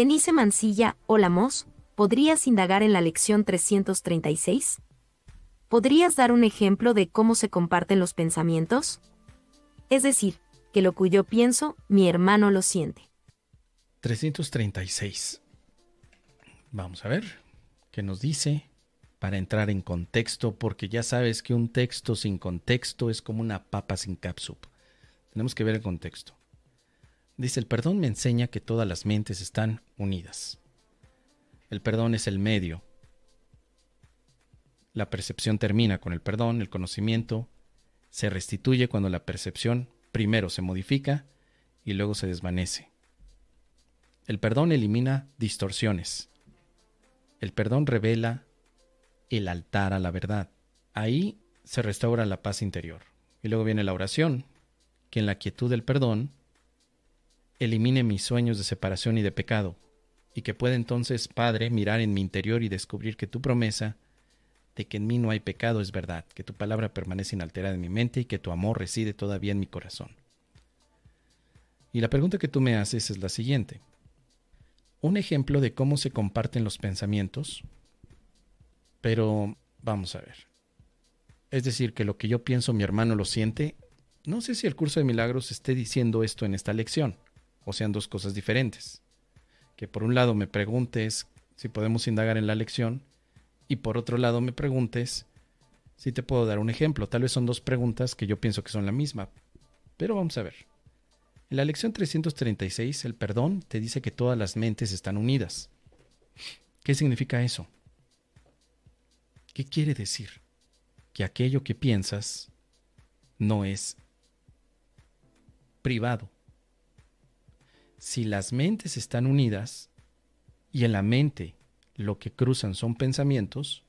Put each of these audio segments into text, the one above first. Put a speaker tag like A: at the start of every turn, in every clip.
A: Denise Mancilla, hola Mos, ¿podrías indagar en la lección 336? ¿Podrías dar un ejemplo de cómo se comparten los pensamientos? Es decir, que lo cuyo pienso, mi hermano lo siente.
B: 336. Vamos a ver qué nos dice para entrar en contexto, porque ya sabes que un texto sin contexto es como una papa sin capsup. Tenemos que ver el contexto. Dice, el perdón me enseña que todas las mentes están unidas. El perdón es el medio. La percepción termina con el perdón, el conocimiento se restituye cuando la percepción primero se modifica y luego se desvanece. El perdón elimina distorsiones. El perdón revela el altar a la verdad. Ahí se restaura la paz interior. Y luego viene la oración, que en la quietud del perdón elimine mis sueños de separación y de pecado, y que pueda entonces, Padre, mirar en mi interior y descubrir que tu promesa de que en mí no hay pecado es verdad, que tu palabra permanece inalterada en mi mente y que tu amor reside todavía en mi corazón. Y la pregunta que tú me haces es la siguiente. Un ejemplo de cómo se comparten los pensamientos pero vamos a ver. Es decir, que lo que yo pienso mi hermano lo siente. No sé si el curso de milagros esté diciendo esto en esta lección, o sean dos cosas diferentes. Que por un lado me preguntes si podemos indagar en la lección, y por otro lado me preguntes si te puedo dar un ejemplo. Tal vez son dos preguntas que yo pienso que son la misma. Pero vamos a ver. En la lección 336, el perdón te dice que todas las mentes están unidas. ¿Qué significa eso? ¿Qué quiere decir? Que aquello que piensas no es privado. Si las mentes están unidas y en la mente lo que cruzan son pensamientos,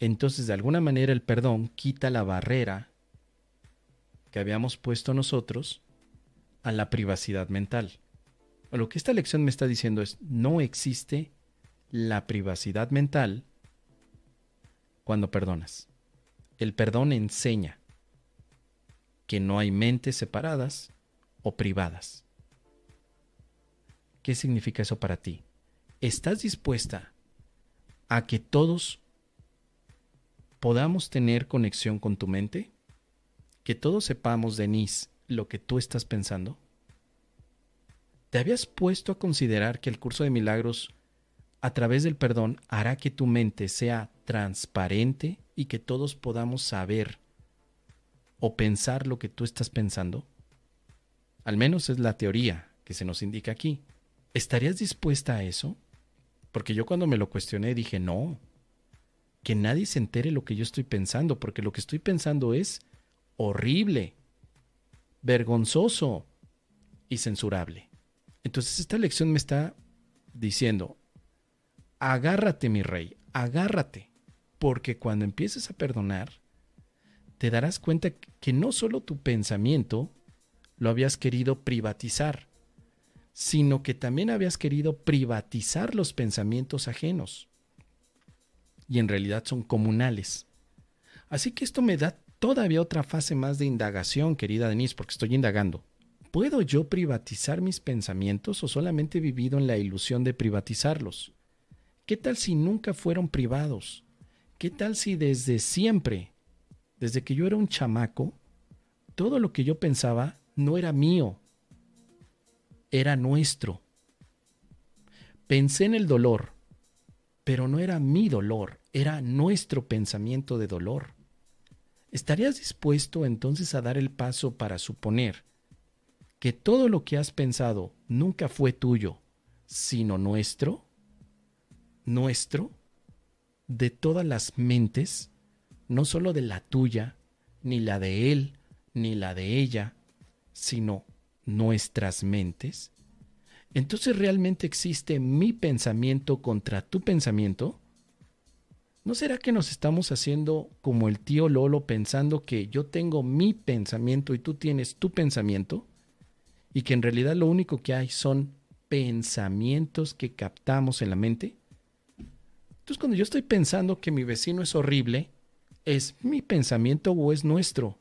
B: entonces de alguna manera el perdón quita la barrera que habíamos puesto nosotros a la privacidad mental. Lo que esta lección me está diciendo es, no existe la privacidad mental cuando perdonas. El perdón enseña que no hay mentes separadas o privadas. ¿Qué significa eso para ti? ¿Estás dispuesta a que todos podamos tener conexión con tu mente? ¿Que todos sepamos, Denise, lo que tú estás pensando? ¿Te habías puesto a considerar que el curso de milagros a través del perdón hará que tu mente sea transparente y que todos podamos saber o pensar lo que tú estás pensando? Al menos es la teoría que se nos indica aquí. ¿Estarías dispuesta a eso? Porque yo cuando me lo cuestioné dije, no, que nadie se entere lo que yo estoy pensando, porque lo que estoy pensando es horrible, vergonzoso y censurable. Entonces esta lección me está diciendo, agárrate mi rey, agárrate, porque cuando empieces a perdonar, te darás cuenta que no solo tu pensamiento lo habías querido privatizar, sino que también habías querido privatizar los pensamientos ajenos. Y en realidad son comunales. Así que esto me da todavía otra fase más de indagación, querida Denise, porque estoy indagando. ¿Puedo yo privatizar mis pensamientos o solamente he vivido en la ilusión de privatizarlos? ¿Qué tal si nunca fueron privados? ¿Qué tal si desde siempre, desde que yo era un chamaco, todo lo que yo pensaba no era mío, era nuestro? Pensé en el dolor, pero no era mi dolor, era nuestro pensamiento de dolor. ¿Estarías dispuesto entonces a dar el paso para suponer que todo lo que has pensado nunca fue tuyo, sino nuestro? nuestro, de todas las mentes, no solo de la tuya, ni la de él, ni la de ella, sino nuestras mentes, entonces realmente existe mi pensamiento contra tu pensamiento. ¿No será que nos estamos haciendo como el tío Lolo pensando que yo tengo mi pensamiento y tú tienes tu pensamiento? Y que en realidad lo único que hay son pensamientos que captamos en la mente? Entonces, cuando yo estoy pensando que mi vecino es horrible, ¿es mi pensamiento o es nuestro?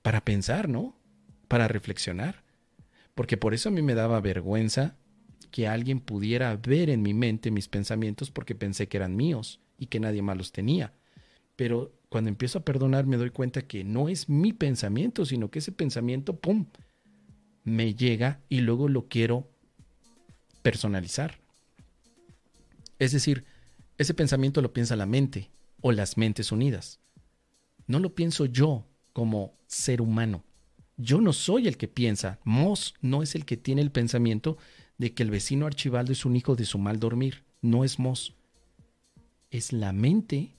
B: Para pensar, ¿no? Para reflexionar. Porque por eso a mí me daba vergüenza que alguien pudiera ver en mi mente mis pensamientos porque pensé que eran míos y que nadie más los tenía. Pero cuando empiezo a perdonar me doy cuenta que no es mi pensamiento, sino que ese pensamiento, ¡pum!, me llega y luego lo quiero personalizar. Es decir, ese pensamiento lo piensa la mente o las mentes unidas. No lo pienso yo como ser humano. Yo no soy el que piensa. Moss no es el que tiene el pensamiento de que el vecino Archibaldo es un hijo de su mal dormir. No es Moss. Es la mente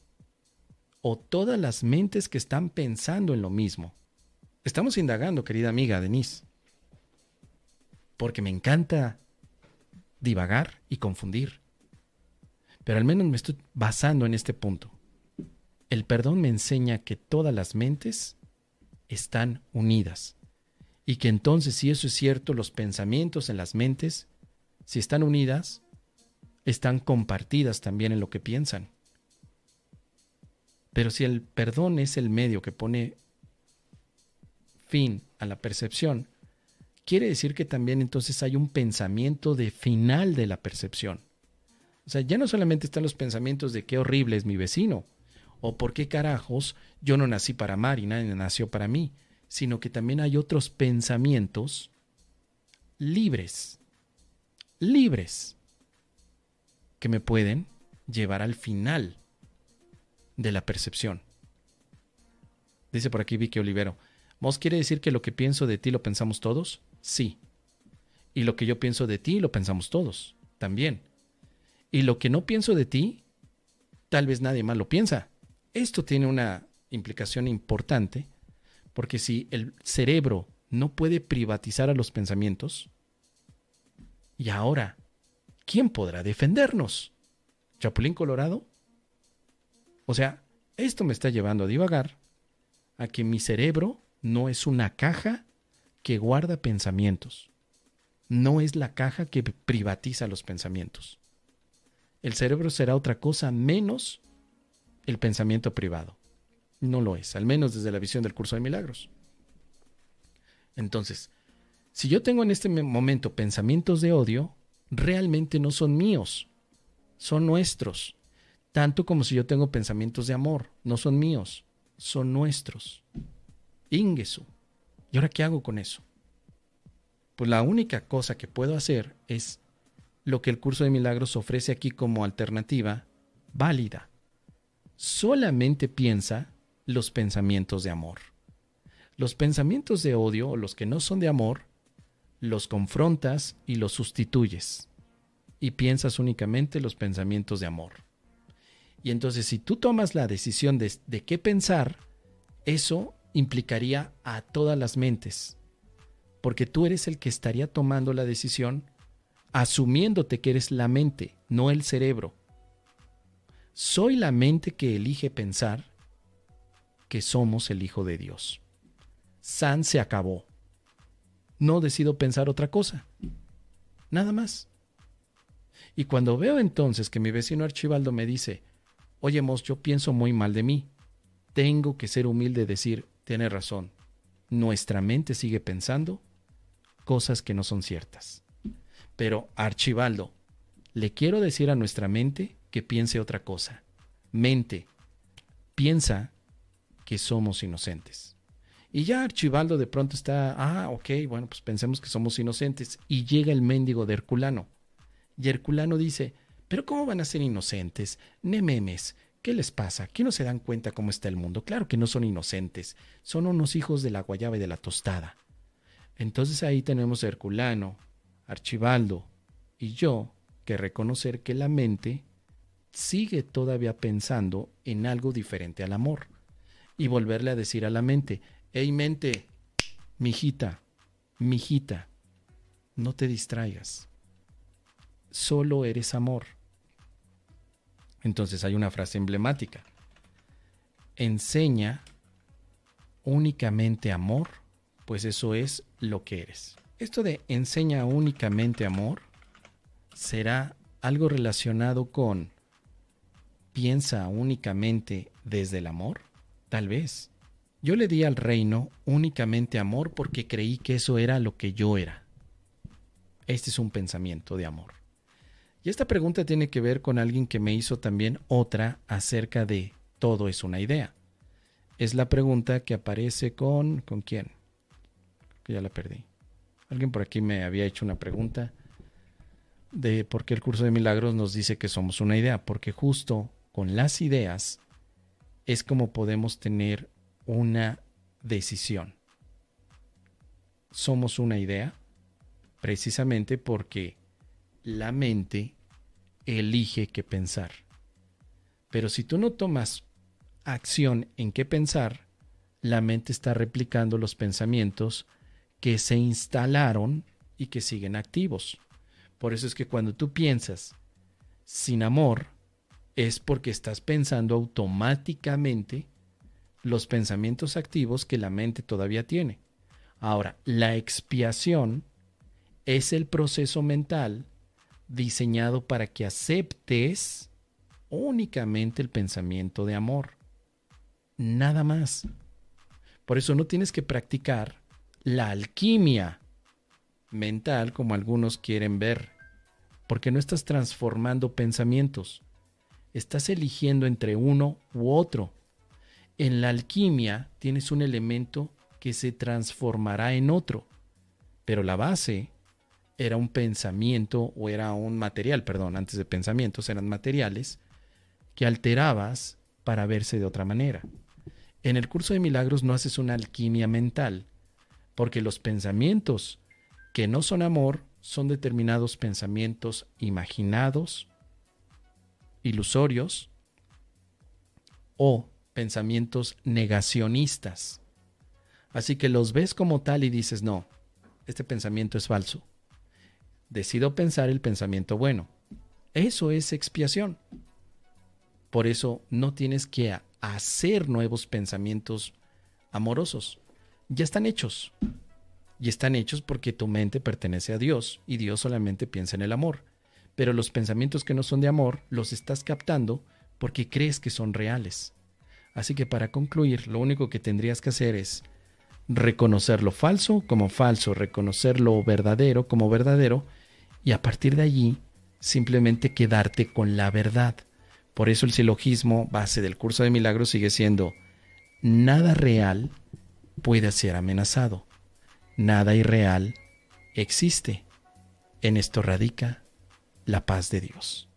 B: o todas las mentes que están pensando en lo mismo. Estamos indagando, querida amiga Denise. Porque me encanta divagar y confundir. Pero al menos me estoy basando en este punto. El perdón me enseña que todas las mentes están unidas. Y que entonces, si eso es cierto, los pensamientos en las mentes, si están unidas, están compartidas también en lo que piensan. Pero si el perdón es el medio que pone fin a la percepción, quiere decir que también entonces hay un pensamiento de final de la percepción. O sea, ya no solamente están los pensamientos de qué horrible es mi vecino, o por qué carajos yo no nací para amar y nadie nació para mí, sino que también hay otros pensamientos libres, libres, que me pueden llevar al final de la percepción. Dice por aquí Vicky Olivero, ¿Mos quiere decir que lo que pienso de ti lo pensamos todos? Sí. Y lo que yo pienso de ti lo pensamos todos, también. Y lo que no pienso de ti, tal vez nadie más lo piensa. Esto tiene una implicación importante porque si el cerebro no puede privatizar a los pensamientos, y ahora, ¿quién podrá defendernos? ¿Chapulín Colorado? O sea, esto me está llevando a divagar a que mi cerebro no es una caja que guarda pensamientos. No es la caja que privatiza los pensamientos. El cerebro será otra cosa menos el pensamiento privado. No lo es, al menos desde la visión del curso de milagros. Entonces, si yo tengo en este momento pensamientos de odio, realmente no son míos, son nuestros. Tanto como si yo tengo pensamientos de amor, no son míos, son nuestros. Ingesu. ¿Y ahora qué hago con eso? Pues la única cosa que puedo hacer es lo que el curso de milagros ofrece aquí como alternativa válida solamente piensa los pensamientos de amor. Los pensamientos de odio o los que no son de amor, los confrontas y los sustituyes. Y piensas únicamente los pensamientos de amor. Y entonces si tú tomas la decisión de, de qué pensar, eso implicaría a todas las mentes. Porque tú eres el que estaría tomando la decisión asumiéndote que eres la mente, no el cerebro soy la mente que elige pensar que somos el Hijo de Dios. San se acabó. No decido pensar otra cosa. Nada más. Y cuando veo entonces que mi vecino Archibaldo me dice, oye, Mos, yo pienso muy mal de mí, tengo que ser humilde y decir, tiene razón, nuestra mente sigue pensando cosas que no son ciertas. Pero, Archibaldo, le quiero decir a nuestra mente que piense otra cosa. Mente, piensa que somos inocentes. Y ya Archibaldo de pronto está, ah, ok, bueno, pues pensemos que somos inocentes. Y llega el mendigo de Herculano. Y Herculano dice, pero ¿cómo van a ser inocentes? Nememes, ¿qué les pasa? ¿Qué no se dan cuenta cómo está el mundo? Claro que no son inocentes, son unos hijos de la guayaba y de la tostada. Entonces ahí tenemos a Herculano, Archibaldo y yo que reconocer que la mente sigue todavía pensando en algo diferente al amor. Y volverle a decir a la mente, hey mente, mijita, mijita, no te distraigas. Solo eres amor. Entonces hay una frase emblemática. Enseña únicamente amor, pues eso es lo que eres. Esto de enseña únicamente amor será algo relacionado con piensa únicamente desde el amor? Tal vez. Yo le di al reino únicamente amor porque creí que eso era lo que yo era. Este es un pensamiento de amor. Y esta pregunta tiene que ver con alguien que me hizo también otra acerca de todo es una idea. Es la pregunta que aparece con... ¿Con quién? Que ya la perdí. Alguien por aquí me había hecho una pregunta de por qué el curso de milagros nos dice que somos una idea. Porque justo con las ideas es como podemos tener una decisión. Somos una idea precisamente porque la mente elige qué pensar. Pero si tú no tomas acción en qué pensar, la mente está replicando los pensamientos que se instalaron y que siguen activos. Por eso es que cuando tú piensas sin amor, es porque estás pensando automáticamente los pensamientos activos que la mente todavía tiene. Ahora, la expiación es el proceso mental diseñado para que aceptes únicamente el pensamiento de amor. Nada más. Por eso no tienes que practicar la alquimia mental como algunos quieren ver, porque no estás transformando pensamientos, estás eligiendo entre uno u otro. En la alquimia tienes un elemento que se transformará en otro, pero la base era un pensamiento o era un material, perdón, antes de pensamientos eran materiales que alterabas para verse de otra manera. En el curso de milagros no haces una alquimia mental, porque los pensamientos que no son amor son determinados pensamientos imaginados, ilusorios o pensamientos negacionistas. Así que los ves como tal y dices, no, este pensamiento es falso. Decido pensar el pensamiento bueno. Eso es expiación. Por eso no tienes que hacer nuevos pensamientos amorosos. Ya están hechos. Y están hechos porque tu mente pertenece a Dios y Dios solamente piensa en el amor. Pero los pensamientos que no son de amor los estás captando porque crees que son reales. Así que para concluir, lo único que tendrías que hacer es reconocer lo falso como falso, reconocer lo verdadero como verdadero y a partir de allí simplemente quedarte con la verdad. Por eso el silogismo base del curso de milagros sigue siendo nada real puede ser amenazado, nada irreal existe. En esto radica la paz de Dios.